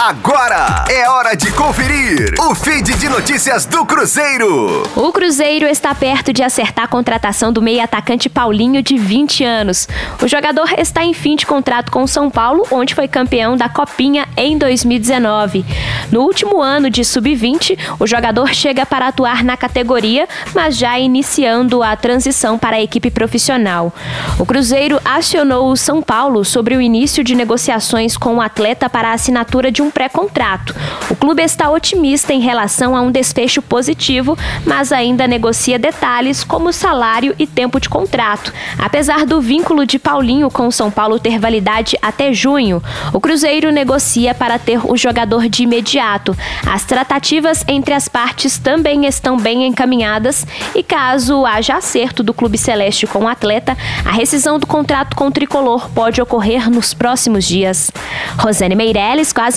Agora é hora de conferir o feed de notícias do Cruzeiro. O Cruzeiro está perto de acertar a contratação do meio atacante Paulinho, de 20 anos. O jogador está em fim de contrato com o São Paulo, onde foi campeão da Copinha em 2019. No último ano de sub-20, o jogador chega para atuar na categoria, mas já iniciando a transição para a equipe profissional. O Cruzeiro acionou o São Paulo sobre o início de negociações com o atleta para a assinatura de um um pré-contrato. O clube está otimista em relação a um desfecho positivo, mas ainda negocia detalhes como salário e tempo de contrato. Apesar do vínculo de Paulinho com São Paulo ter validade até junho, o Cruzeiro negocia para ter o jogador de imediato. As tratativas entre as partes também estão bem encaminhadas e caso haja acerto do Clube Celeste com o atleta, a rescisão do contrato com o tricolor pode ocorrer nos próximos dias. Rosane Meirelles com as